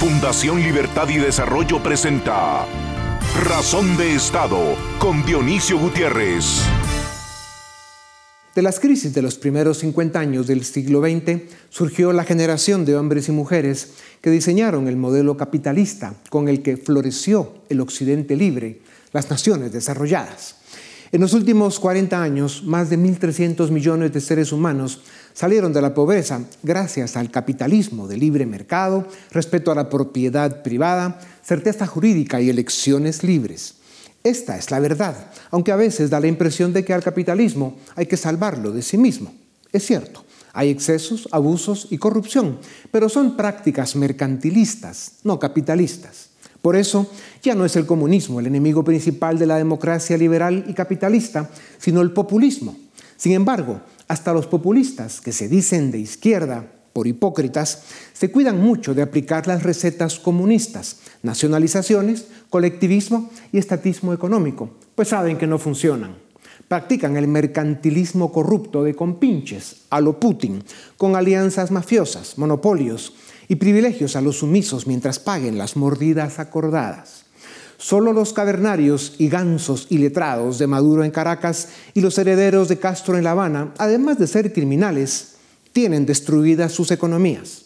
Fundación Libertad y Desarrollo presenta Razón de Estado con Dionisio Gutiérrez. De las crisis de los primeros 50 años del siglo XX surgió la generación de hombres y mujeres que diseñaron el modelo capitalista con el que floreció el Occidente libre, las naciones desarrolladas. En los últimos 40 años, más de 1.300 millones de seres humanos salieron de la pobreza gracias al capitalismo de libre mercado, respeto a la propiedad privada, certeza jurídica y elecciones libres. Esta es la verdad, aunque a veces da la impresión de que al capitalismo hay que salvarlo de sí mismo. Es cierto, hay excesos, abusos y corrupción, pero son prácticas mercantilistas, no capitalistas. Por eso, ya no es el comunismo el enemigo principal de la democracia liberal y capitalista, sino el populismo. Sin embargo, hasta los populistas, que se dicen de izquierda por hipócritas, se cuidan mucho de aplicar las recetas comunistas, nacionalizaciones, colectivismo y estatismo económico, pues saben que no funcionan. Practican el mercantilismo corrupto de compinches, a lo Putin, con alianzas mafiosas, monopolios, y privilegios a los sumisos mientras paguen las mordidas acordadas. Solo los cavernarios y gansos iletrados de Maduro en Caracas y los herederos de Castro en La Habana, además de ser criminales, tienen destruidas sus economías.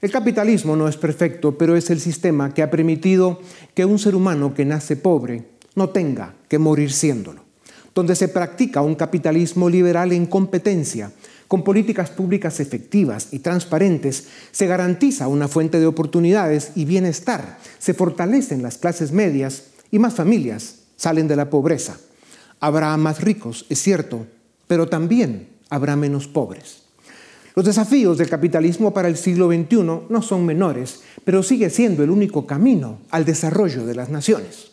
El capitalismo no es perfecto, pero es el sistema que ha permitido que un ser humano que nace pobre no tenga que morir siéndolo, donde se practica un capitalismo liberal en competencia, con políticas públicas efectivas y transparentes se garantiza una fuente de oportunidades y bienestar, se fortalecen las clases medias y más familias salen de la pobreza. Habrá más ricos, es cierto, pero también habrá menos pobres. Los desafíos del capitalismo para el siglo XXI no son menores, pero sigue siendo el único camino al desarrollo de las naciones.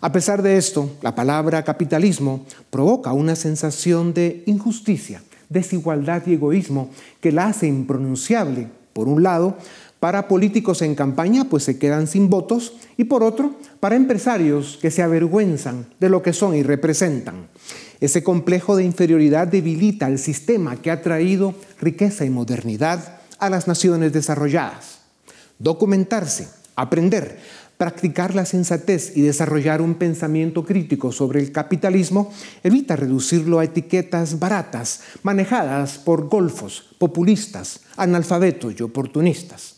A pesar de esto, la palabra capitalismo provoca una sensación de injusticia desigualdad y egoísmo que la hace impronunciable, por un lado, para políticos en campaña, pues se quedan sin votos, y por otro, para empresarios que se avergüenzan de lo que son y representan. Ese complejo de inferioridad debilita el sistema que ha traído riqueza y modernidad a las naciones desarrolladas. Documentarse, aprender, Practicar la sensatez y desarrollar un pensamiento crítico sobre el capitalismo evita reducirlo a etiquetas baratas manejadas por golfos, populistas, analfabetos y oportunistas.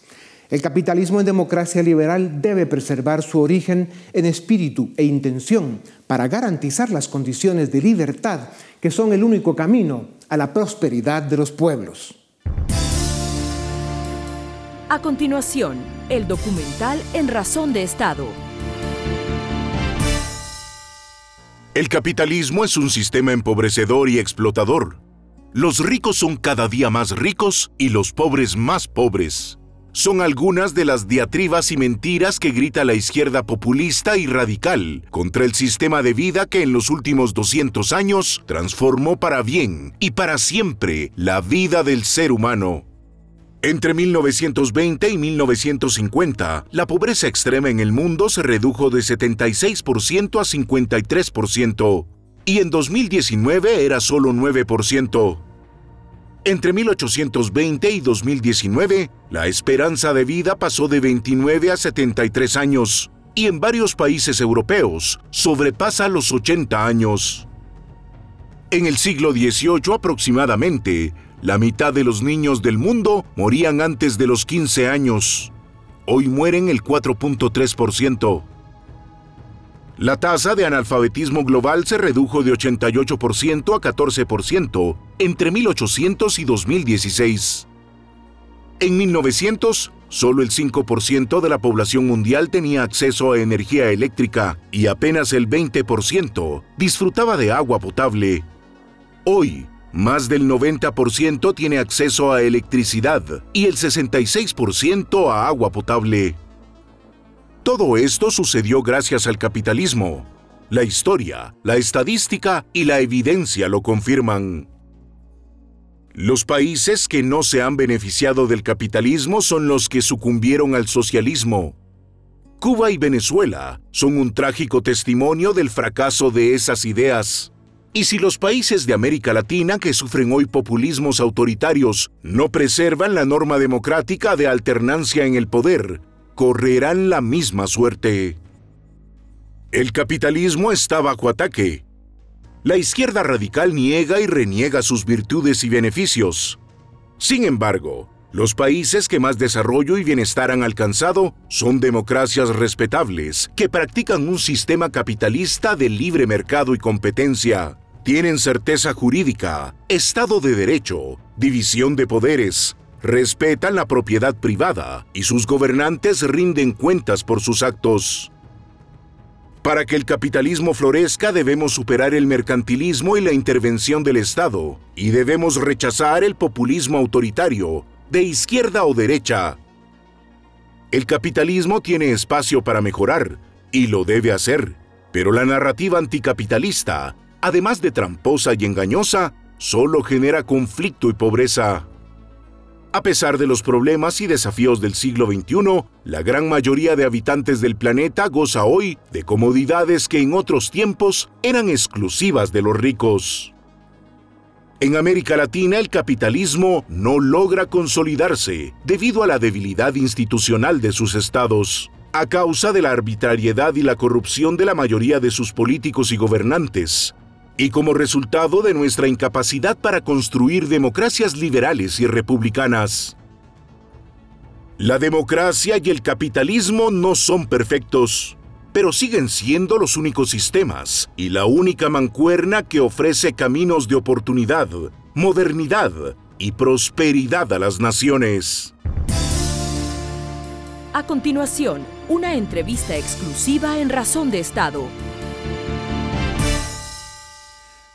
El capitalismo en democracia liberal debe preservar su origen en espíritu e intención para garantizar las condiciones de libertad que son el único camino a la prosperidad de los pueblos. A continuación, el documental En Razón de Estado. El capitalismo es un sistema empobrecedor y explotador. Los ricos son cada día más ricos y los pobres más pobres. Son algunas de las diatribas y mentiras que grita la izquierda populista y radical contra el sistema de vida que en los últimos 200 años transformó para bien y para siempre la vida del ser humano. Entre 1920 y 1950, la pobreza extrema en el mundo se redujo de 76% a 53% y en 2019 era solo 9%. Entre 1820 y 2019, la esperanza de vida pasó de 29 a 73 años y en varios países europeos sobrepasa los 80 años. En el siglo XVIII aproximadamente, la mitad de los niños del mundo morían antes de los 15 años. Hoy mueren el 4.3%. La tasa de analfabetismo global se redujo de 88% a 14% entre 1800 y 2016. En 1900, solo el 5% de la población mundial tenía acceso a energía eléctrica y apenas el 20% disfrutaba de agua potable. Hoy, más del 90% tiene acceso a electricidad y el 66% a agua potable. Todo esto sucedió gracias al capitalismo. La historia, la estadística y la evidencia lo confirman. Los países que no se han beneficiado del capitalismo son los que sucumbieron al socialismo. Cuba y Venezuela son un trágico testimonio del fracaso de esas ideas. Y si los países de América Latina que sufren hoy populismos autoritarios no preservan la norma democrática de alternancia en el poder, correrán la misma suerte. El capitalismo está bajo ataque. La izquierda radical niega y reniega sus virtudes y beneficios. Sin embargo, los países que más desarrollo y bienestar han alcanzado son democracias respetables que practican un sistema capitalista de libre mercado y competencia. Tienen certeza jurídica, Estado de Derecho, división de poderes, respetan la propiedad privada y sus gobernantes rinden cuentas por sus actos. Para que el capitalismo florezca debemos superar el mercantilismo y la intervención del Estado, y debemos rechazar el populismo autoritario de izquierda o derecha. El capitalismo tiene espacio para mejorar, y lo debe hacer, pero la narrativa anticapitalista, además de tramposa y engañosa, solo genera conflicto y pobreza. A pesar de los problemas y desafíos del siglo XXI, la gran mayoría de habitantes del planeta goza hoy de comodidades que en otros tiempos eran exclusivas de los ricos. En América Latina el capitalismo no logra consolidarse debido a la debilidad institucional de sus estados, a causa de la arbitrariedad y la corrupción de la mayoría de sus políticos y gobernantes, y como resultado de nuestra incapacidad para construir democracias liberales y republicanas. La democracia y el capitalismo no son perfectos pero siguen siendo los únicos sistemas y la única mancuerna que ofrece caminos de oportunidad, modernidad y prosperidad a las naciones. A continuación, una entrevista exclusiva en Razón de Estado.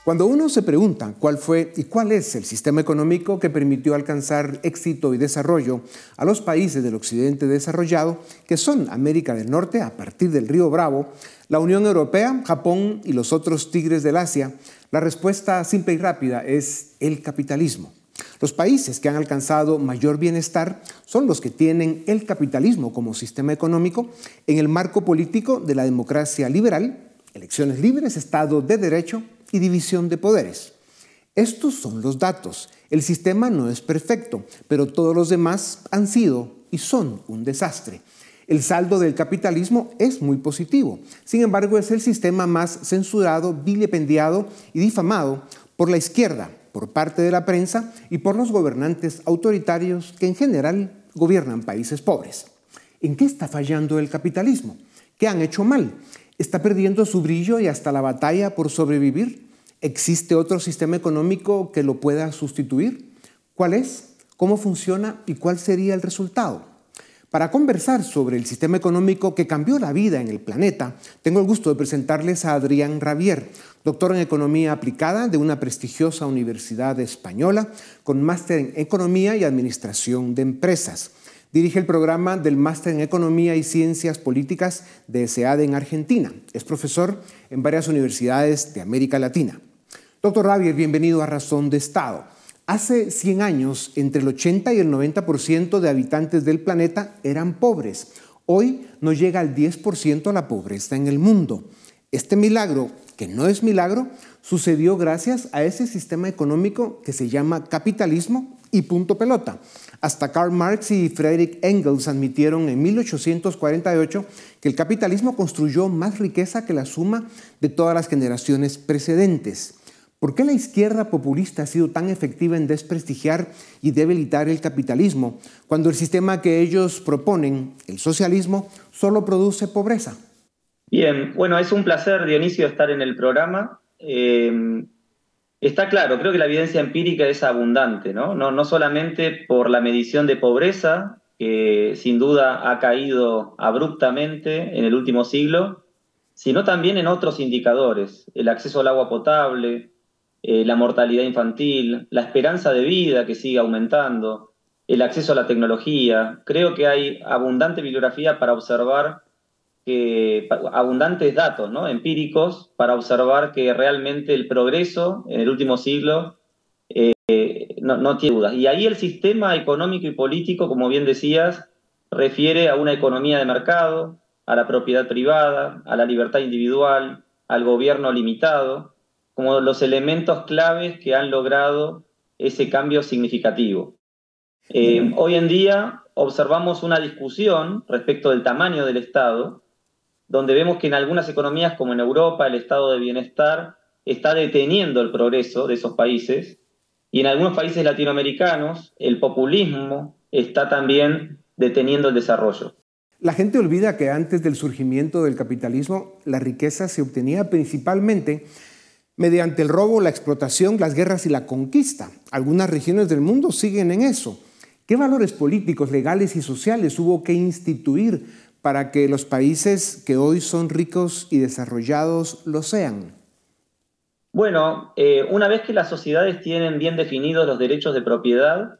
Cuando uno se pregunta cuál fue y cuál es el sistema económico que permitió alcanzar éxito y desarrollo a los países del occidente desarrollado, que son América del Norte a partir del río Bravo, la Unión Europea, Japón y los otros tigres del Asia, la respuesta simple y rápida es el capitalismo. Los países que han alcanzado mayor bienestar son los que tienen el capitalismo como sistema económico en el marco político de la democracia liberal, elecciones libres, Estado de Derecho, y división de poderes. Estos son los datos. El sistema no es perfecto, pero todos los demás han sido y son un desastre. El saldo del capitalismo es muy positivo. Sin embargo, es el sistema más censurado, vilipendiado y difamado por la izquierda, por parte de la prensa y por los gobernantes autoritarios que en general gobiernan países pobres. ¿En qué está fallando el capitalismo? ¿Qué han hecho mal? ¿Está perdiendo su brillo y hasta la batalla por sobrevivir? ¿Existe otro sistema económico que lo pueda sustituir? ¿Cuál es? ¿Cómo funciona? ¿Y cuál sería el resultado? Para conversar sobre el sistema económico que cambió la vida en el planeta, tengo el gusto de presentarles a Adrián Ravier, doctor en Economía Aplicada de una prestigiosa universidad española, con máster en Economía y Administración de Empresas. Dirige el programa del Máster en Economía y Ciencias Políticas de SEAD en Argentina. Es profesor en varias universidades de América Latina. Doctor Ravier, bienvenido a Razón de Estado. Hace 100 años, entre el 80 y el 90% de habitantes del planeta eran pobres. Hoy no llega al 10% a la pobreza en el mundo. Este milagro, que no es milagro, sucedió gracias a ese sistema económico que se llama capitalismo y punto pelota. Hasta Karl Marx y Friedrich Engels admitieron en 1848 que el capitalismo construyó más riqueza que la suma de todas las generaciones precedentes. ¿Por qué la izquierda populista ha sido tan efectiva en desprestigiar y debilitar el capitalismo cuando el sistema que ellos proponen, el socialismo, solo produce pobreza? Bien, bueno, es un placer, Dionisio, estar en el programa. Eh, Está claro, creo que la evidencia empírica es abundante, ¿no? ¿no? solamente por la medición de pobreza, que sin duda ha caído abruptamente en el último siglo, sino también en otros indicadores, el acceso al agua potable, eh, la mortalidad infantil, la esperanza de vida que sigue aumentando, el acceso a la tecnología. Creo que hay abundante bibliografía para observar abundantes datos ¿no? empíricos para observar que realmente el progreso en el último siglo eh, no, tiene dudas. Y ahí el sistema económico y político, como bien decías, refiere a una economía de mercado, a la propiedad privada, a la libertad individual, al gobierno limitado, como los elementos claves que han logrado ese cambio significativo. Eh, hoy en día observamos una discusión respecto del tamaño del Estado, donde vemos que en algunas economías, como en Europa, el estado de bienestar está deteniendo el progreso de esos países, y en algunos países latinoamericanos el populismo está también deteniendo el desarrollo. La gente olvida que antes del surgimiento del capitalismo la riqueza se obtenía principalmente mediante el robo, la explotación, las guerras y la conquista. Algunas regiones del mundo siguen en eso. ¿Qué valores políticos, legales y sociales hubo que instituir para que los países que hoy son ricos y desarrollados lo sean? Bueno, eh, una vez que las sociedades tienen bien definidos los derechos de propiedad,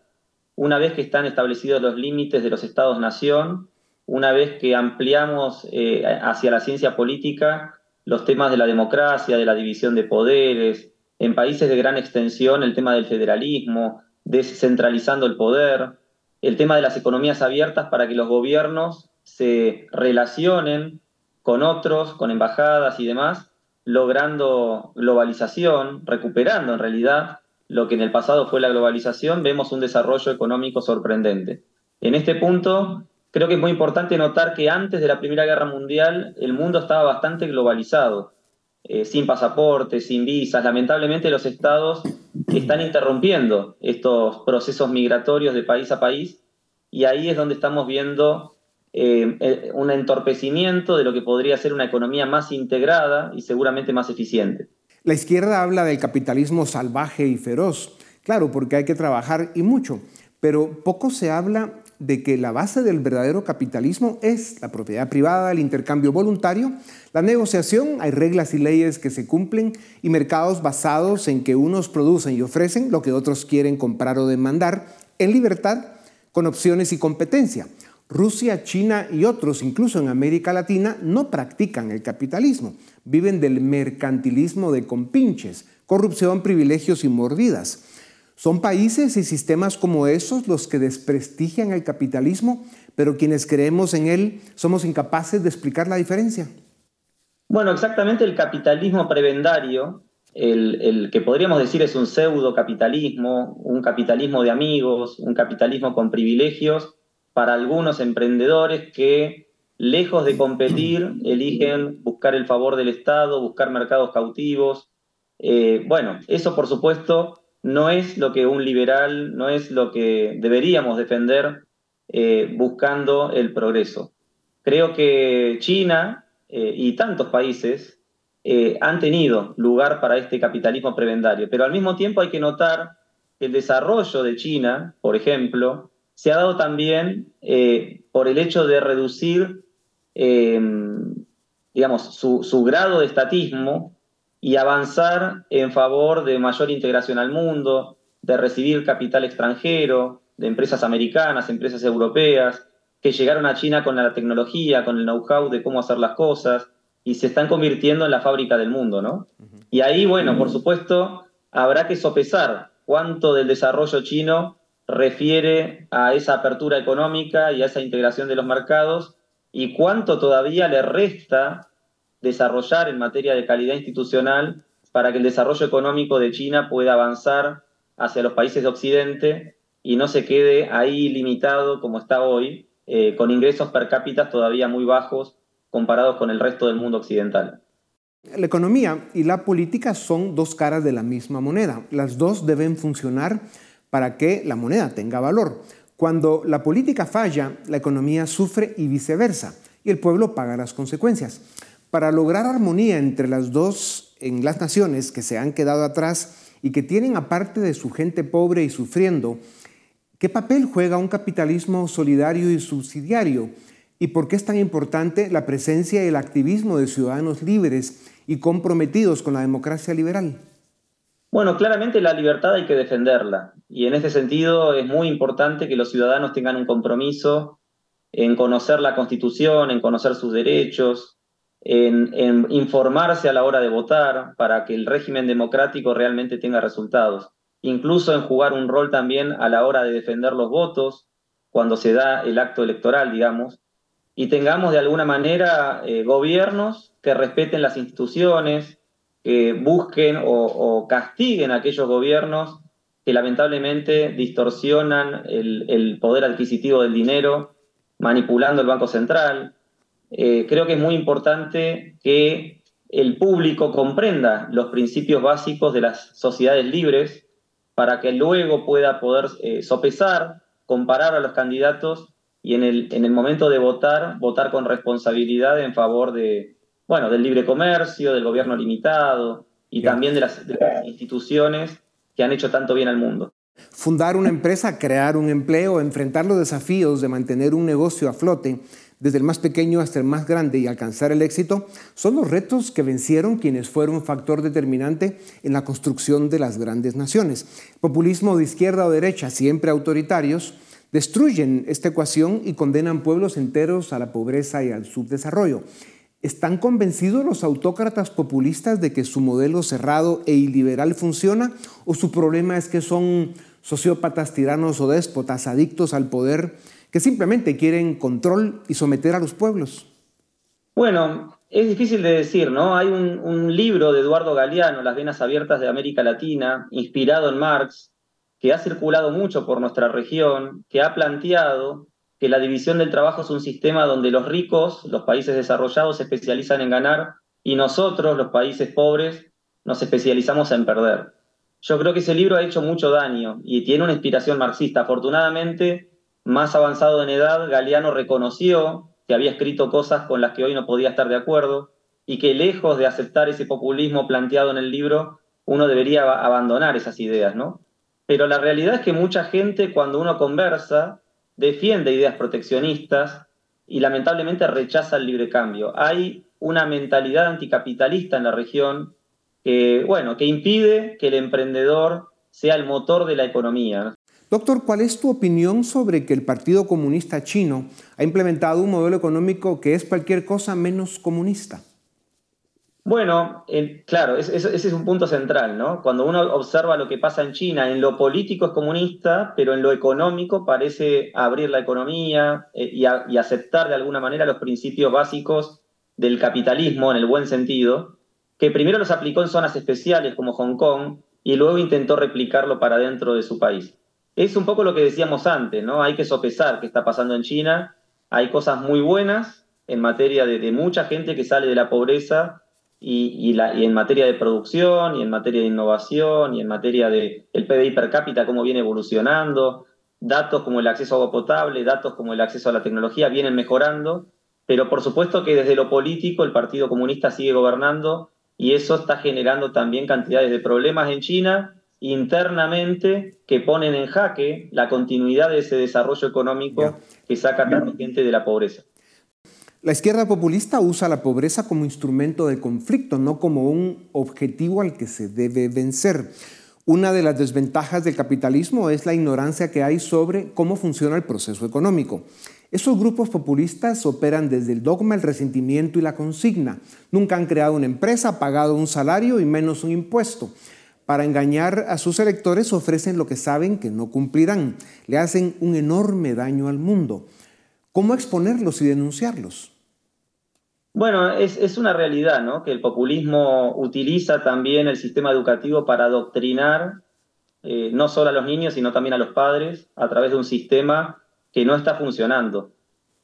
una vez que están establecidos los límites de los estados-nación, una vez que ampliamos eh, hacia la ciencia política los temas de la democracia, de la división de poderes, en países de gran extensión el tema del federalismo, descentralizando el poder, el tema de las economías abiertas para que los gobiernos se relacionen con otros, con embajadas y demás, logrando globalización, recuperando en realidad lo que en el pasado fue la globalización, vemos un desarrollo económico sorprendente. En este punto, creo que es muy importante notar que antes de la Primera Guerra Mundial el mundo estaba bastante globalizado, eh, sin pasaportes, sin visas. Lamentablemente los estados están interrumpiendo estos procesos migratorios de país a país y ahí es donde estamos viendo eh, eh, un entorpecimiento de lo que podría ser una economía más integrada y seguramente más eficiente. La izquierda habla del capitalismo salvaje y feroz, claro, porque hay que trabajar y mucho, pero poco se habla de que la base del verdadero capitalismo es la propiedad privada, el intercambio voluntario, la negociación, hay reglas y leyes que se cumplen y mercados basados en que unos producen y ofrecen lo que otros quieren comprar o demandar en libertad con opciones y competencia. Rusia, China y otros, incluso en América Latina, no practican el capitalismo, viven del mercantilismo de compinches, corrupción, privilegios y mordidas. Son países y sistemas como esos los que desprestigian el capitalismo, pero quienes creemos en él somos incapaces de explicar la diferencia. Bueno, exactamente el capitalismo prebendario, el, que podríamos decir es un pseudo capitalismo, un capitalismo de amigos, un capitalismo con privilegios para algunos emprendedores que, lejos de competir, eligen buscar el favor del Estado, buscar mercados cautivos. Eh, bueno, eso por supuesto no es lo que un liberal, no es lo que deberíamos defender eh, buscando el progreso. Creo que China eh, y tantos países han tenido lugar para este capitalismo prebendario, pero al mismo tiempo hay que notar que el desarrollo de China, por ejemplo, se ha dado también por el hecho de reducir, digamos, su, su grado de estatismo y avanzar en favor de mayor integración al mundo, de recibir capital extranjero, de empresas americanas, empresas europeas, que llegaron a China con la tecnología, con el know-how de cómo hacer las cosas y se están convirtiendo en la fábrica del mundo, ¿no? Y ahí, bueno, por supuesto, habrá que sopesar cuánto del desarrollo chino refiere a esa apertura económica y a esa integración de los mercados y cuánto todavía le resta desarrollar en materia de calidad institucional para que el desarrollo económico de China pueda avanzar hacia los países de Occidente y no se quede ahí limitado como está hoy, eh, con ingresos per cápita todavía muy bajos comparados con el resto del mundo occidental. La economía y la política son dos caras de la misma moneda. Las dos deben funcionar para que la moneda tenga valor. Cuando la política falla, la economía sufre y viceversa, y el pueblo paga las consecuencias. Para lograr armonía entre las dos en las naciones que se han quedado atrás y que tienen aparte de su gente pobre y sufriendo, ¿qué papel juega un capitalismo solidario y subsidiario? ¿Y por qué es tan importante la presencia y el activismo de ciudadanos libres y comprometidos con la democracia liberal? Bueno, claramente la libertad hay que defenderla y en ese sentido es muy importante que los ciudadanos tengan un compromiso en conocer la Constitución, en conocer sus derechos, en, informarse a la hora de votar para que el régimen democrático realmente tenga resultados, incluso en jugar un rol también a la hora de defender los votos cuando se da el acto electoral, digamos, y tengamos de alguna manera eh, gobiernos que respeten las instituciones, que busquen o, castiguen a aquellos gobiernos que lamentablemente distorsionan el, poder adquisitivo del dinero, manipulando el Banco Central. Eh, creo que es muy importante que el público comprenda los principios básicos de las sociedades libres para que luego pueda poder eh, sopesar, comparar a los candidatos y en el momento de votar, votar con responsabilidad en favor de, bueno, del libre comercio, del gobierno limitado y también de las, de las instituciones que han hecho tanto bien al mundo. Fundar una empresa, crear un empleo, enfrentar los desafíos de mantener un negocio a flote, desde el más pequeño hasta el más grande y alcanzar el éxito, son los retos que vencieron quienes fueron un factor determinante en la construcción de las grandes naciones. Populismo de izquierda o derecha, siempre autoritarios, destruyen esta ecuación y condenan pueblos enteros a la pobreza y al subdesarrollo. ¿Están convencidos los autócratas populistas de que su modelo cerrado e iliberal funciona o su problema es que son sociópatas, tiranos o déspotas adictos al poder que simplemente quieren control y someter a los pueblos? Bueno, es difícil de decir, ¿no? Hay un, libro de Eduardo Galeano, Las venas abiertas de América Latina, inspirado en Marx, que ha circulado mucho por nuestra región, que ha planteado que la división del trabajo es un sistema donde los ricos, los países desarrollados, se especializan en ganar y nosotros, los países pobres, nos especializamos en perder. Yo creo que ese libro ha hecho mucho daño y tiene una inspiración marxista. Afortunadamente, más avanzado en edad, Galeano reconoció que había escrito cosas con las que hoy no podía estar de acuerdo y que lejos de aceptar ese populismo planteado en el libro, uno debería abandonar esas ideas, ¿no? Pero la realidad es que mucha gente cuando uno conversa defiende ideas proteccionistas y lamentablemente rechaza el libre cambio. Hay una mentalidad anticapitalista en la región que, bueno, que impide que el emprendedor sea el motor de la economía. Doctor, ¿cuál es tu opinión sobre que el Partido Comunista Chino ha implementado un modelo económico que es cualquier cosa menos comunista? Bueno, claro, ese, es un punto central, ¿no? Cuando uno observa lo que pasa en China, en lo político es comunista, pero en lo económico parece abrir la economía eh, y, aceptar de alguna manera los principios básicos del capitalismo en el buen sentido, que primero los aplicó en zonas especiales como Hong Kong y luego intentó replicarlo para dentro de su país. Es un poco lo que decíamos antes, ¿no? Hay que sopesar qué está pasando en China. Hay cosas muy buenas en materia de mucha gente que sale de la pobreza y, en materia de producción, y en materia de innovación, y en materia de el PBI per cápita, cómo viene evolucionando, datos como el acceso a agua potable, datos como el acceso a la tecnología vienen mejorando, pero por supuesto que desde lo político el Partido Comunista sigue gobernando y eso está generando también cantidades de problemas en China internamente que ponen en jaque la continuidad de ese desarrollo económico que saca a tanta gente de la pobreza. La izquierda populista usa la pobreza como instrumento de conflicto, no como un objetivo al que se debe vencer. Una de las desventajas del capitalismo es la ignorancia que hay sobre cómo funciona el proceso económico. Esos grupos populistas operan desde el dogma, el resentimiento y la consigna. Nunca han creado una empresa, pagado un salario y menos un impuesto. Para engañar a sus electores ofrecen lo que saben que no cumplirán. Le hacen un enorme daño al mundo. ¿Cómo exponerlos y denunciarlos? Bueno, es, una realidad, ¿no? Que el populismo utiliza también el sistema educativo para adoctrinar eh, no solo a los niños, sino también a los padres a través de un sistema que no está funcionando.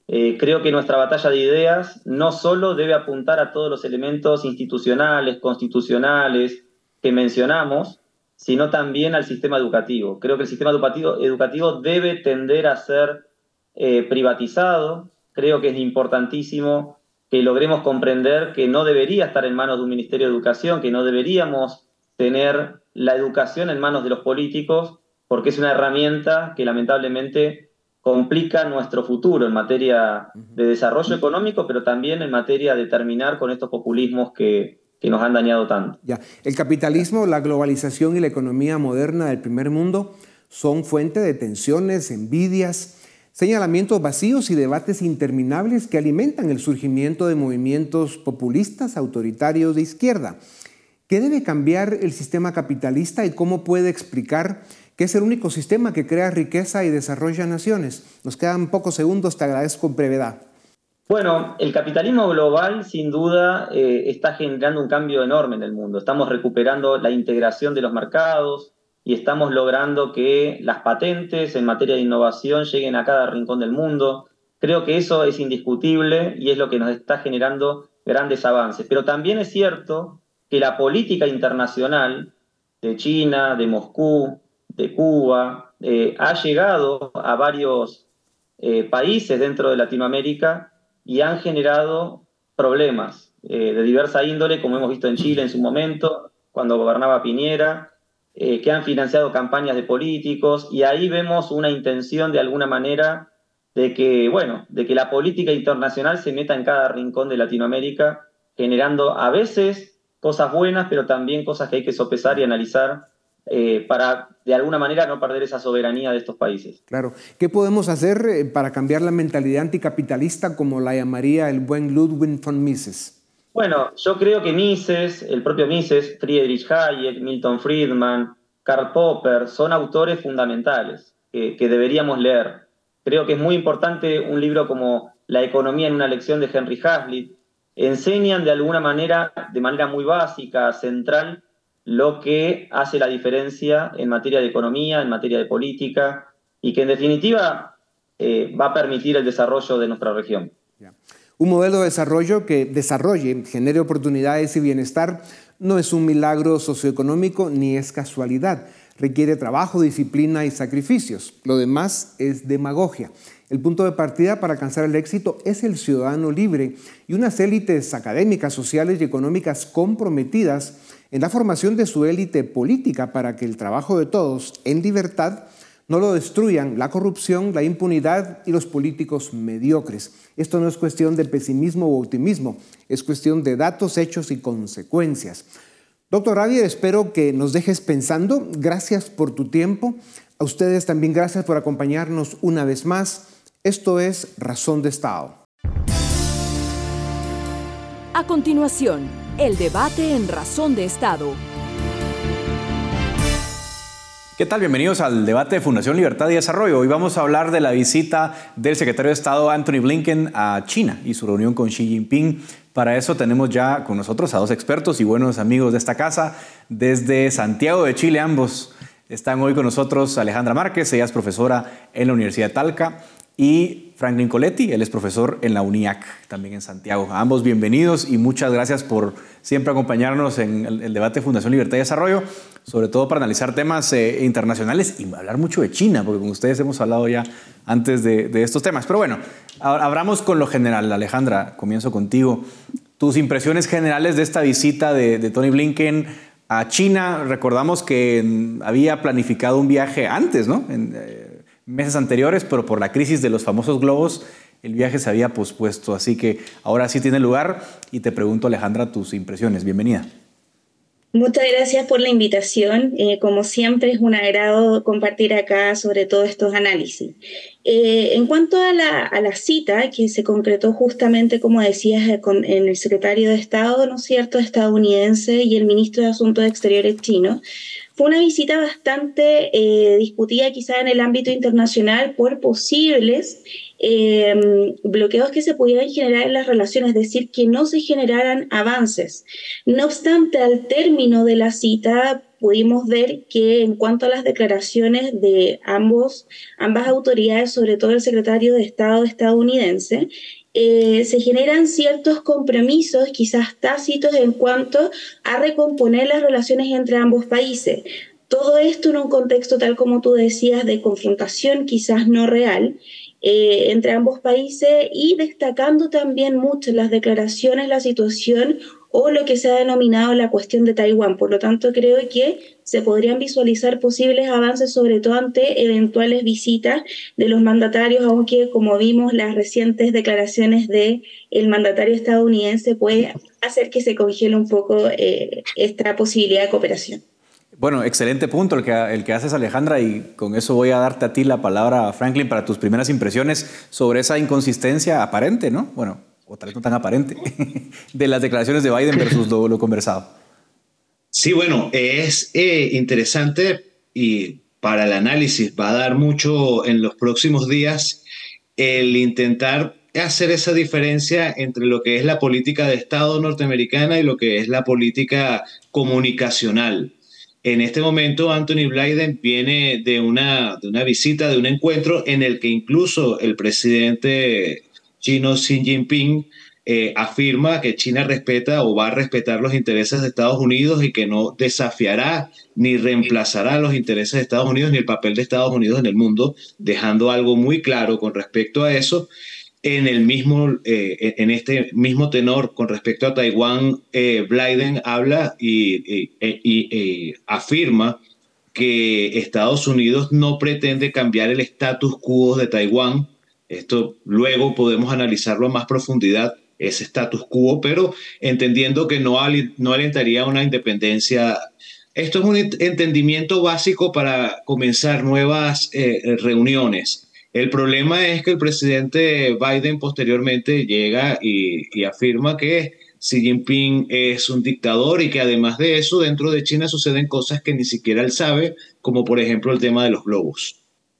Eh, creo que nuestra batalla de ideas no solo debe apuntar a todos los elementos institucionales, constitucionales que mencionamos, sino también al sistema educativo. Creo que el sistema educativo, educativo debe tender a ser eh, privatizado. Creo que es importantísimo que logremos comprender que no debería estar en manos de un Ministerio de Educación, que no deberíamos tener la educación en manos de los políticos, porque es una herramienta que lamentablemente complica nuestro futuro en materia de desarrollo económico, pero también en materia de terminar con estos populismos que, que nos han dañado tanto. Ya. El capitalismo, la globalización y la economía moderna del primer mundo son fuente de tensiones, envidias, Señalamientos vacíos y debates interminables que alimentan el surgimiento de movimientos populistas autoritarios de izquierda. ¿Qué debe cambiar el sistema capitalista y cómo puede explicar que es el único sistema que crea riqueza y desarrolla naciones? Nos quedan pocos segundos, te agradezco en brevedad. Bueno, el capitalismo global sin duda eh, está generando un cambio enorme en el mundo. Estamos recuperando la integración de los mercados, y estamos logrando que las patentes en materia de innovación lleguen a cada rincón del mundo. Creo que eso es indiscutible y es lo que nos está generando grandes avances. Pero también es cierto que la política internacional de China, de Moscú, de Cuba, eh, ha llegado a varios eh, países dentro de Latinoamérica y han generado problemas eh, de diversa índole, como hemos visto en Chile en su momento, cuando gobernaba Piñera, que han financiado campañas de políticos y ahí vemos una intención de alguna manera de que, bueno, de que la política internacional se meta en cada rincón de Latinoamérica, generando a veces cosas buenas, pero también cosas que hay que sopesar y analizar eh, para de alguna manera no perder esa soberanía de estos países. Claro. ¿Qué podemos hacer eh, para cambiar la mentalidad anticapitalista como la llamaría el buen Ludwig von Mises? Bueno, yo creo que Mises, el propio Mises, Friedrich Hayek, Milton Friedman, Karl Popper, son autores fundamentales que, deberíamos leer. Creo que es muy importante un libro como La economía en una lección de Henry Hazlitt. Enseñan de alguna manera, de manera muy básica, central, lo que hace la diferencia en materia de economía, en materia de política, y que en definitiva eh, va a permitir el desarrollo de nuestra región. Un modelo de desarrollo que desarrolle, genere oportunidades y bienestar no es un milagro socioeconómico ni es casualidad. Requiere trabajo, disciplina y sacrificios. Lo demás es demagogia. El punto de partida para alcanzar el éxito es el ciudadano libre y unas élites académicas, sociales y económicas comprometidas en la formación de su élite política para que el trabajo de todos en libertad no lo destruyan la corrupción, la impunidad y los políticos mediocres. Esto no es cuestión de pesimismo o optimismo, es cuestión de datos, hechos y consecuencias. Doctor Javier, espero que nos dejes pensando. Gracias por tu tiempo. A ustedes también gracias por acompañarnos una vez más. Esto es Razón de Estado. A continuación, el debate en Razón de Estado. ¿Qué tal? Bienvenidos al debate de Fundación Libertad y Desarrollo. Hoy vamos a hablar de la visita del secretario de Estado Anthony Blinken a China y su reunión con Xi Jinping. Para eso tenemos ya con nosotros a dos expertos y buenos amigos de esta casa desde Santiago de Chile. Ambos están hoy con nosotros Alejandra Márquez, ella es profesora en la Universidad de Talca, y Franklin Coletti, él es profesor en la UNIAC, también en Santiago. ambos bienvenidos y muchas gracias por siempre acompañarnos en el, debate Fundación Libertad y Desarrollo, sobre todo para analizar temas eh, internacionales y hablar mucho de China, porque con ustedes hemos hablado ya antes de, estos temas. Pero bueno, abramos con lo general. Alejandra, comienzo contigo. Tus impresiones generales de esta visita de, Tony Blinken a China. Recordamos que había planificado un viaje antes, ¿no? En, eh, meses anteriores, pero por la crisis de los famosos globos, el viaje se había pospuesto. Así que ahora sí tiene lugar y te pregunto, Alejandra, tus impresiones. Bienvenida. Muchas gracias por la invitación. Eh, como siempre, es un agrado compartir acá sobre todos estos análisis. Eh, en cuanto a la, a la, cita que se concretó justamente, como decías, eh, en el secretario de Estado, ¿no es cierto?, estadounidense y el ministro de Asuntos Exteriores chino, fue una visita bastante eh, discutida quizá en el ámbito internacional por posibles em, bloqueos que se pudieran generar en las relaciones, es decir, que no se generaran avances. No obstante, al término de la cita pudimos ver que en cuanto a las declaraciones de ambos, ambas autoridades, sobre todo el secretario de Estado estadounidense, eh, se generan ciertos compromisos, quizás tácitos, en cuanto a recomponer las relaciones entre ambos países. Todo esto en un contexto, tal como tú decías, de confrontación quizás no real eh, entre ambos países y destacando también mucho las declaraciones, la situación o lo que se ha denominado la cuestión de Taiwán. Por lo tanto, creo que se podrían visualizar posibles avances, sobre todo ante eventuales visitas de los mandatarios, aunque como vimos las recientes declaraciones del el mandatario estadounidense puede hacer que se congele un poco eh, esta posibilidad de cooperación. Bueno, excelente punto el que, el que haces Alejandra y con eso voy a darte a ti la palabra, Franklin, para tus primeras impresiones sobre esa inconsistencia aparente, ¿no? Bueno, o tal vez no tan aparente, de las declaraciones de Biden versus lo, conversado. Sí, bueno, es eh, interesante y para el análisis va a dar mucho en los próximos días el intentar hacer esa diferencia entre lo que es la política de Estado norteamericana y lo que es la política comunicacional. En este momento, Anthony Biden viene de una, de una visita, de un encuentro en el que incluso el presidente chino Xi Jinping eh, afirma que China respeta o va a respetar los intereses de Estados Unidos y que no desafiará ni reemplazará los intereses de Estados Unidos ni el papel de Estados Unidos en el mundo, dejando algo muy claro con respecto a eso en el mismo, eh, en este mismo tenor con respecto a Taiwán, eh, Biden habla y, y, afirma que Estados Unidos no pretende cambiar el status quo de Taiwán. Esto luego podemos analizarlo a más profundidad, ese status quo, pero entendiendo que no, no alentaría una independencia. Esto es un entendimiento básico para comenzar nuevas eh, reuniones el problema es que el presidente Biden posteriormente llega y, afirma que Xi Jinping es un dictador y que además de eso dentro de China suceden cosas que ni siquiera él sabe, como por ejemplo el tema de los globos.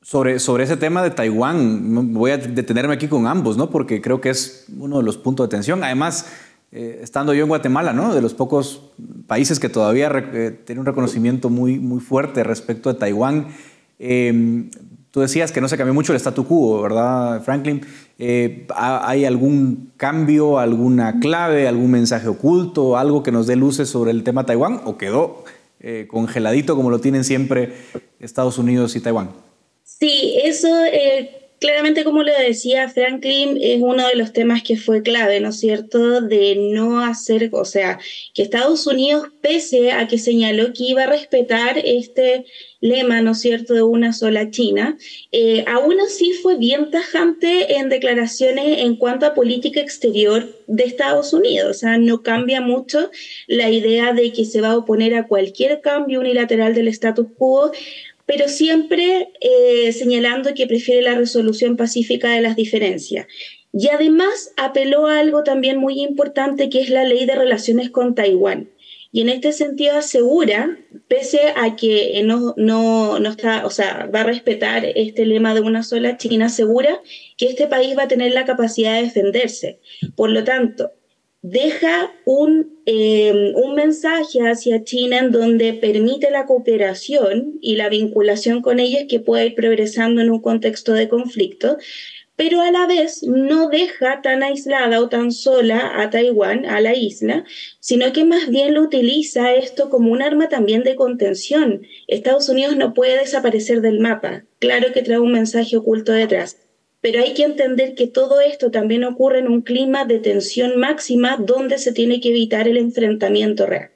Sobre, ese tema de Taiwán, voy a detenerme aquí con ambos, ¿no? porque creo que es uno de los puntos de tensión. Además, eh, estando yo en Guatemala, ¿no? de los pocos países que todavía eh, tienen un reconocimiento muy, muy fuerte respecto a Taiwán, eh, Tú decías que no se cambió mucho el statu quo, ¿verdad, Franklin? Eh, ¿Hay algún cambio, alguna clave, algún mensaje oculto, algo que nos dé luces sobre el tema Taiwán o quedó congeladito como lo tienen siempre Estados Unidos y Taiwán? Sí, eso eh, claramente, como le decía Franklin, es uno de los temas que fue clave, ¿no es cierto?, de no hacer, o sea, que Estados Unidos, pese a que señaló que iba a respetar este lema, ¿no es cierto?, de una sola China, eh, aún así fue bien tajante en declaraciones en cuanto a política exterior de Estados Unidos. O sea, no cambia mucho la idea de que se va a oponer a cualquier cambio unilateral del status quo, pero siempre eh, señalando que prefiere la resolución pacífica de las diferencias. Y además apeló a algo también muy importante que es la ley de relaciones con Taiwán y en este sentido asegura, pese a que no, no, no, está, o sea, va a respetar este lema de una sola China, asegura que este país va a tener la capacidad de defenderse. Por lo tanto, deja un, eh, un mensaje hacia China en donde permite la cooperación y la vinculación con ellos que pueda ir progresando en un contexto de conflicto, pero a la vez no deja tan aislada o tan sola a Taiwán, a la isla, sino que más bien lo utiliza esto como un arma también de contención. Estados Unidos no puede desaparecer del mapa. Claro que trae un mensaje oculto detrás, pero hay que entender que todo esto también ocurre en un clima de tensión máxima donde se tiene que evitar el enfrentamiento real.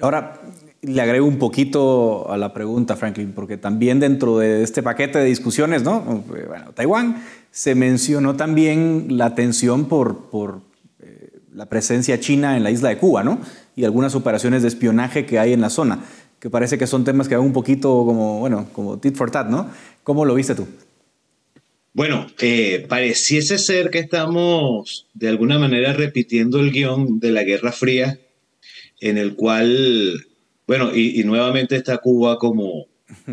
Ahora, le agrego un poquito a la pregunta, Franklin, porque también dentro de este paquete de discusiones, ¿no? Bueno, Taiwán se mencionó también la tensión por, por eh, la presencia china en la isla de Cuba, ¿no? Y algunas operaciones de espionaje que hay en la zona, que parece que son temas que van un poquito como, bueno, como tit for tat, ¿no? ¿Cómo lo viste tú? Bueno, eh, pareciese ser que estamos de alguna manera repitiendo el guion de la Guerra Fría, en el cual, bueno, y, nuevamente está Cuba como,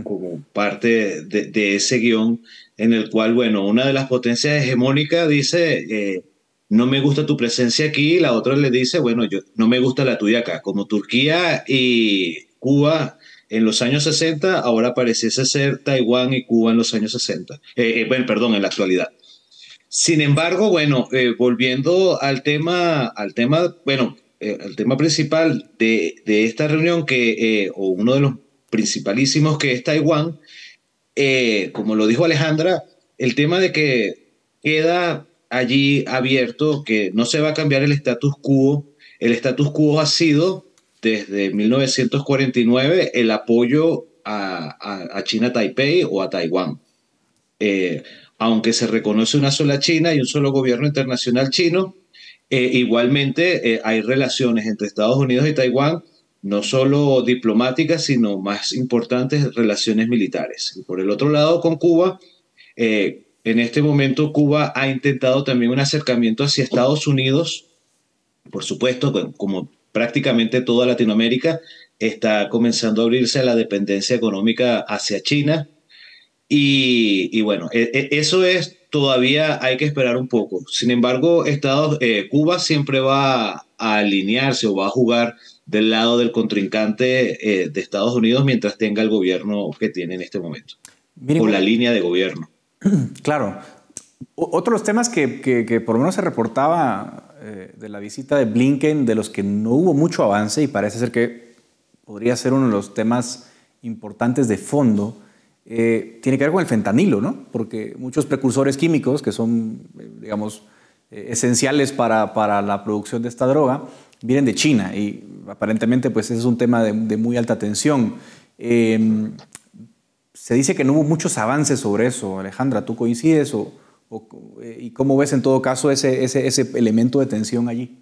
como parte de, de ese guion, en el cual, bueno, una de las potencias hegemónicas dice, eh, no me gusta tu presencia aquí, y la otra le dice, bueno, yo no me gusta la tuya acá, como Turquía y Cuba en los años 60, ahora pareciese ser Taiwán y Cuba en los años 60, eh, eh, bueno, perdón, en la actualidad. Sin embargo, bueno, volviendo al tema, al tema, bueno, al tema principal de, esta reunión, que, o uno de los principalísimos que es Taiwán, eh, como lo dijo Alejandra, el tema de que queda allí abierto, que no se va a cambiar el status quo. El status quo ha sido desde 1949 el apoyo a, China Taipei o a Taiwán. Eh, aunque se reconoce una sola China y un solo gobierno internacional chino, eh, igualmente hay relaciones entre Estados Unidos y Taiwán no solo diplomáticas, sino más importantes relaciones militares. Y por el otro lado, con Cuba, eh, en este momento Cuba ha intentado también un acercamiento hacia Estados Unidos, por supuesto, como prácticamente toda Latinoamérica está comenzando a abrirse a la dependencia económica hacia China. Y, bueno, e, e, eso es todavía hay que esperar un poco. Sin embargo, Estados, eh, Cuba siempre va a alinearse o va a jugar del lado del contrincante de Estados Unidos mientras tenga el gobierno que tiene en este momento, o la línea de gobierno. Claro. Otros temas que, que, por lo menos se reportaba de la visita de Blinken, de los que no hubo mucho avance y parece ser que podría ser uno de los temas importantes de fondo, eh, tiene que ver con el fentanilo, ¿no? Porque muchos precursores químicos que son, eh, digamos, eh, esenciales para, para, la producción de esta droga vienen de China y aparentemente pues ese es un tema de, muy alta tensión. Em, se dice que no hubo muchos avances sobre eso. Alejandra, ¿tú coincides o, y cómo ves en todo caso ese, ese, ese elemento de tensión allí?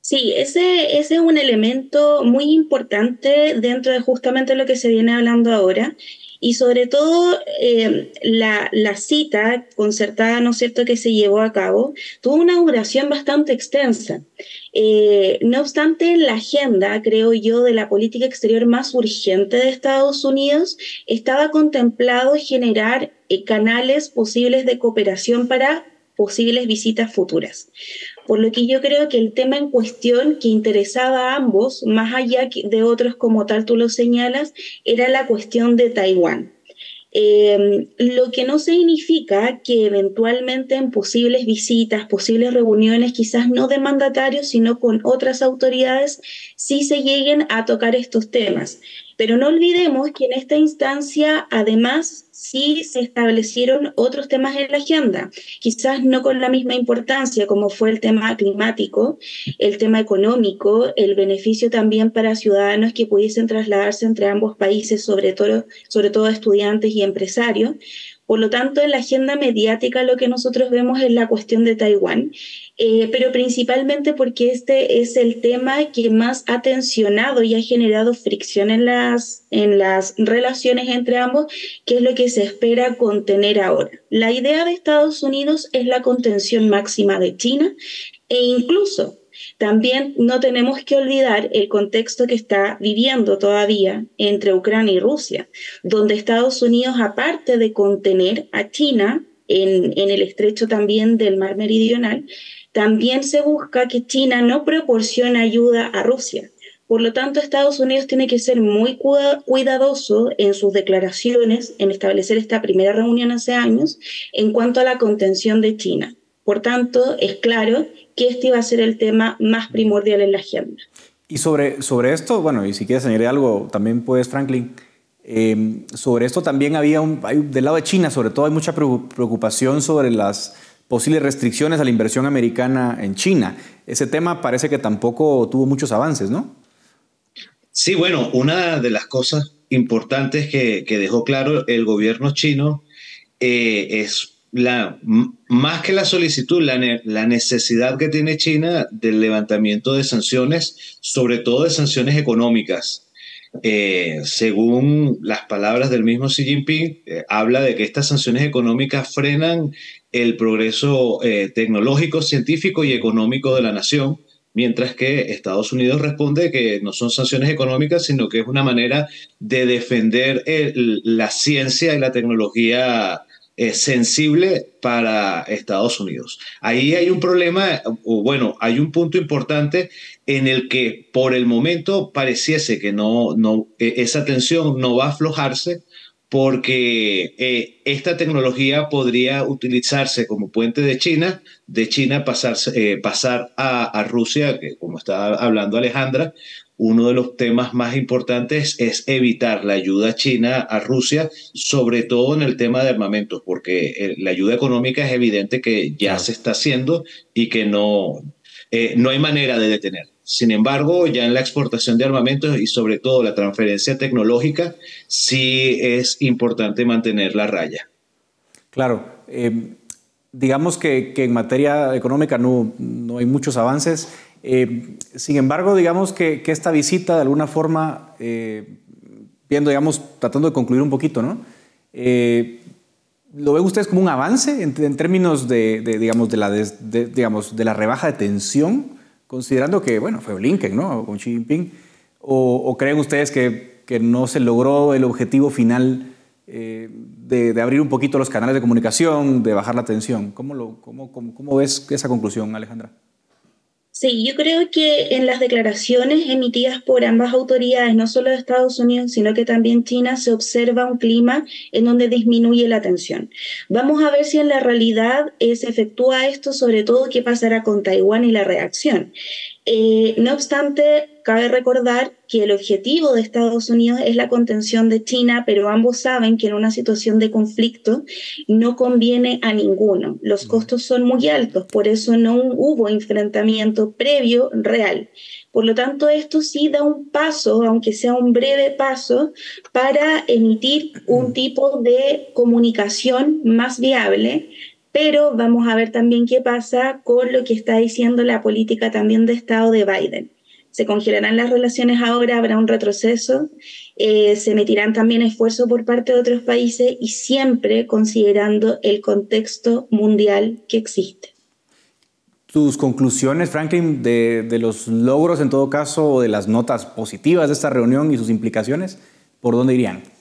Sí, ese, ese, es un elemento muy importante dentro de justamente lo que se viene hablando ahora y sobre todo eh, la, cita concertada, ¿no es cierto?, que se llevó a cabo, tuvo una duración bastante extensa. Eh, no obstante, la agenda, creo yo, de la política exterior más urgente de Estados Unidos estaba contemplado generar eh, canales posibles de cooperación para posibles visitas futuras. Por lo que yo creo que el tema en cuestión que interesaba a ambos, más allá de otros como tal tú lo señalas, era la cuestión de Taiwán. Em, lo que no significa que eventualmente en posibles visitas, posibles reuniones, quizás no de mandatarios, sino con otras autoridades, sí se lleguen a tocar estos temas. Pero no olvidemos que en esta instancia, además, sí se establecieron otros temas en la agenda, quizás no con la misma importancia como fue el tema climático, el tema económico, el beneficio también para ciudadanos que pudiesen trasladarse entre ambos países, sobre todo, estudiantes y empresarios, por lo tanto, en la agenda mediática lo que nosotros vemos es la cuestión de Taiwán, eh, pero principalmente porque este es el tema que más ha tensionado y ha generado fricción en las, en las relaciones entre ambos, que es lo que se espera contener ahora. La idea de Estados Unidos es la contención máxima de China e incluso también no tenemos que olvidar el contexto que está viviendo todavía entre Ucrania y Rusia, donde Estados Unidos, aparte de contener a China en, el estrecho también del mar meridional, también se busca que China no proporcione ayuda a Rusia. Por lo tanto, Estados Unidos tiene que ser muy cuidadoso en sus declaraciones, en establecer esta primera reunión hace años, en cuanto a la contención de China. Por tanto, es claro que este iba a ser el tema más primordial en la agenda. Y sobre, sobre esto, bueno, y si quieres añadir algo, también puedes, Franklin, em, sobre esto también había un, del lado de China, sobre todo hay mucha preocupación sobre las posibles restricciones a la inversión americana en China. Ese tema parece que tampoco tuvo muchos avances, ¿no? Sí, bueno, una de las cosas importantes que, que dejó claro el gobierno chino eh, es más que la solicitud, la, la, necesidad que tiene China del levantamiento de sanciones, sobre todo de sanciones económicas. Eh, según las palabras del mismo Xi Jinping, eh, habla de que estas sanciones económicas frenan el progreso eh, tecnológico, científico y económico de la nación, mientras que Estados Unidos responde que no son sanciones económicas, sino que es una manera de defender la ciencia y la tecnología sensible para Estados Unidos. Ahí hay un problema, o bueno, hay un punto importante en el que por el momento pareciese que no, no, e, esa tensión no va a aflojarse porque eh, esta tecnología podría utilizarse como puente de China, de China eh, pasar a, a, Rusia, que como está hablando Alejandra, uno de los temas más importantes es evitar la ayuda china a Rusia, sobre todo en el tema de armamentos, porque eh, la ayuda económica es evidente que ya se está haciendo y que no, eh, no hay manera de detener. Sin embargo, ya en la exportación de armamentos y sobre todo la transferencia tecnológica, sí es importante mantener la raya. Claro. Eh, digamos que, en materia económica no, no hay muchos avances. Eh, sin embargo, digamos que, esta visita de alguna forma, eh, viendo, digamos, tratando de concluir un poquito, ¿no? Eh, ¿Lo ven ustedes como un avance en, términos de, digamos, de la, digamos, de la rebaja de tensión, considerando que, bueno, fue Blinken, ¿no? Con Xi Jinping. ¿O, creen ustedes que, que, no se logró el objetivo final de, abrir un poquito los canales de comunicación, de bajar la tensión? ¿Cómo, lo, cómo, cómo ves esa conclusión, Alejandra? Sí, yo creo que en las declaraciones emitidas por ambas autoridades, no solo de Estados Unidos, sino que también China, se observa un clima en donde disminuye la tensión. Vamos a ver si en la realidad eh, se efectúa esto, sobre todo qué pasará con Taiwán y la reacción. Eh, no obstante, cabe recordar que el objetivo de Estados Unidos es la contención de China, pero ambos saben que en una situación de conflicto no conviene a ninguno. Los costos son muy altos, por eso no hubo enfrentamiento previo real. Por lo tanto, esto sí da un paso, aunque sea un breve paso, para emitir un tipo de comunicación más viable pero vamos a ver también qué pasa con lo que está diciendo la política también de Estado de Biden. Se congelarán las relaciones ahora, habrá un retroceso, eh, se emitirán también esfuerzos por parte de otros países y siempre considerando el contexto mundial que existe. Tus conclusiones, Franklin, de, de los logros en todo caso o de las notas positivas de esta reunión y sus implicaciones, ¿por dónde irían?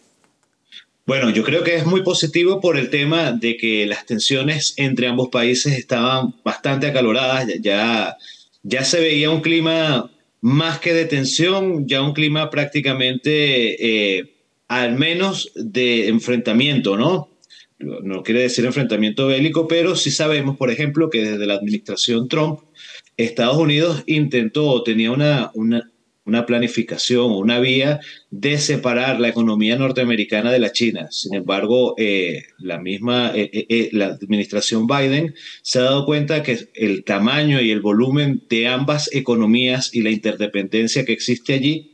Bueno, yo creo que es muy positivo por el tema de que las tensiones entre ambos países estaban bastante acaloradas, ya, ya se veía un clima más que de tensión, ya un clima prácticamente, eh, al menos de enfrentamiento, ¿no? No quiere decir enfrentamiento bélico, pero sí sabemos, por ejemplo, que desde la administración Trump, Estados Unidos intentó tenía una, una, una planificación o una vía de separar la economía norteamericana de la China. Sin embargo, eh, la misma eh, eh, la administración Biden se ha dado cuenta que el tamaño y el volumen de ambas economías y la interdependencia que existe allí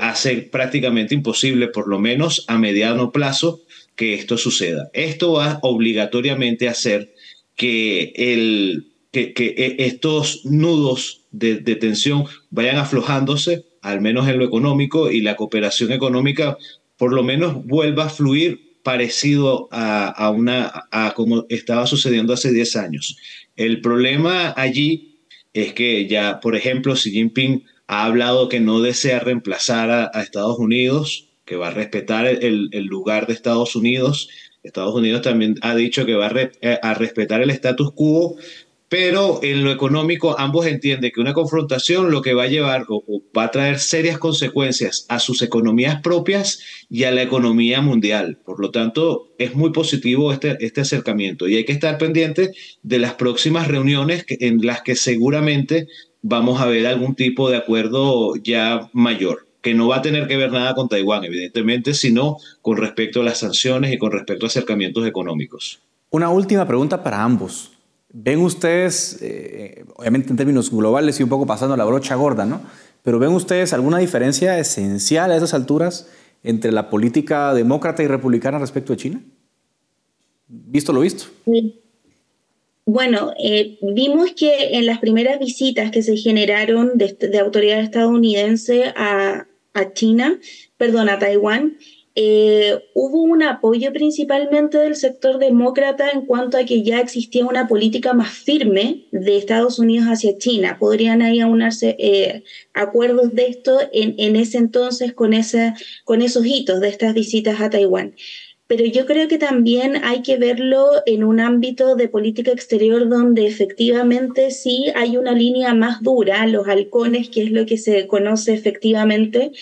hace prácticamente imposible, por lo menos a mediano plazo, que esto suceda. Esto va obligatoriamente a hacer que, el, que, que estos nudos de, tensión vayan aflojándose, al menos en lo económico, y la cooperación económica por lo menos vuelva a fluir parecido a, una, a como estaba sucediendo hace 10 años. El problema allí es que ya, por ejemplo, Xi Jinping ha hablado que no desea reemplazar a, Estados Unidos, que va a respetar el, lugar de Estados Unidos. Estados Unidos también ha dicho que va a, eh, a respetar el status quo, pero en lo económico ambos entienden que una confrontación lo que va a llevar o, va a traer serias consecuencias a sus economías propias y a la economía mundial. Por lo tanto, es muy positivo este, este acercamiento y hay que estar pendiente de las próximas reuniones en las que seguramente vamos a ver algún tipo de acuerdo ya mayor que no va a tener que ver nada con Taiwán, evidentemente, sino con respecto a las sanciones y con respecto a acercamientos económicos. Una última pregunta para ambos. ¿Ven ustedes, eh, obviamente en términos globales y un poco pasando la brocha gorda, ¿no? Pero ¿ven ustedes alguna diferencia esencial a esas alturas entre la política demócrata y republicana respecto a China? ¿Visto lo visto? Bueno, eh, vimos que en las primeras visitas que se generaron de, de autoridades estadounidenses a, a China, perdón, a Taiwán, eh, hubo un apoyo principalmente del sector demócrata en cuanto a que ya existía una política más firme de Estados Unidos hacia China. Podrían ahí aunarse eh, acuerdos de esto en, en ese entonces con, esa, con esos hitos de estas visitas a Taiwán pero yo creo que también hay que verlo en un ámbito de política exterior donde efectivamente sí hay una línea más dura, los halcones, que es lo que se conoce efectivamente,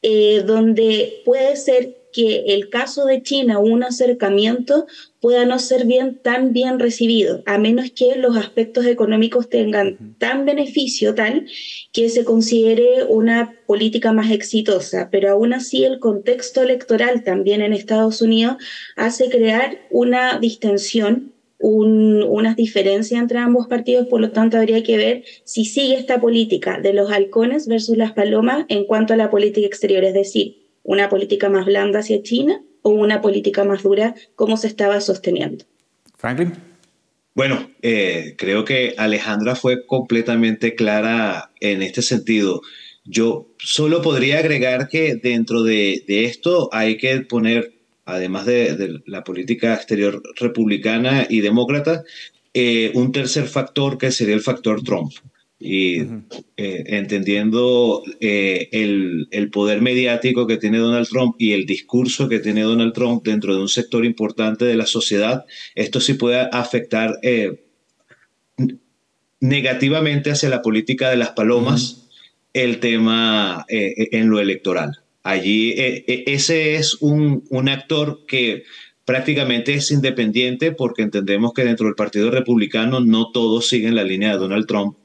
eh, donde puede ser que el caso de China, un acercamiento, pueda no ser bien tan bien recibido, a menos que los aspectos económicos tengan tan beneficio tal que se considere una política más exitosa. Pero aún así el contexto electoral también en Estados Unidos hace crear una distensión unas diferencias entre ambos partidos, por lo tanto habría que ver si sigue esta política de los halcones versus las palomas en cuanto a la política exterior, es decir, una política más blanda hacia China o una política más dura como se estaba sosteniendo. Franklin. Bueno, eh, creo que Alejandra fue completamente clara en este sentido. Yo solo podría agregar que dentro de, esto hay que poner, además de, la política exterior republicana y demócrata, eh, un tercer factor que sería el factor Trump y eh, entendiendo eh, el, poder mediático que tiene Donald Trump y el discurso que tiene Donald Trump dentro de un sector importante de la sociedad, esto sí puede afectar eh, negativamente hacia la política de las palomas el tema eh, en lo electoral. Allí ese es un, un actor que prácticamente es independiente porque entendemos que dentro del Partido Republicano no todos siguen la línea de Donald Trump.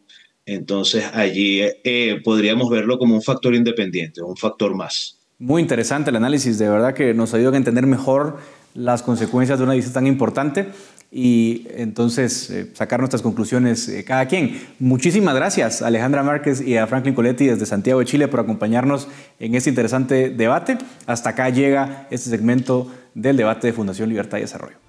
Entonces allí eh, podríamos verlo como un factor independiente, un factor más. Muy interesante el análisis, de verdad que nos ayuda a entender mejor las consecuencias de una visita tan importante y entonces eh, sacar nuestras conclusiones eh, cada quien. Muchísimas gracias a Alejandra Márquez y a Franklin Coletti desde Santiago de Chile por acompañarnos en este interesante debate. Hasta acá llega este segmento del debate de Fundación Libertad y Desarrollo.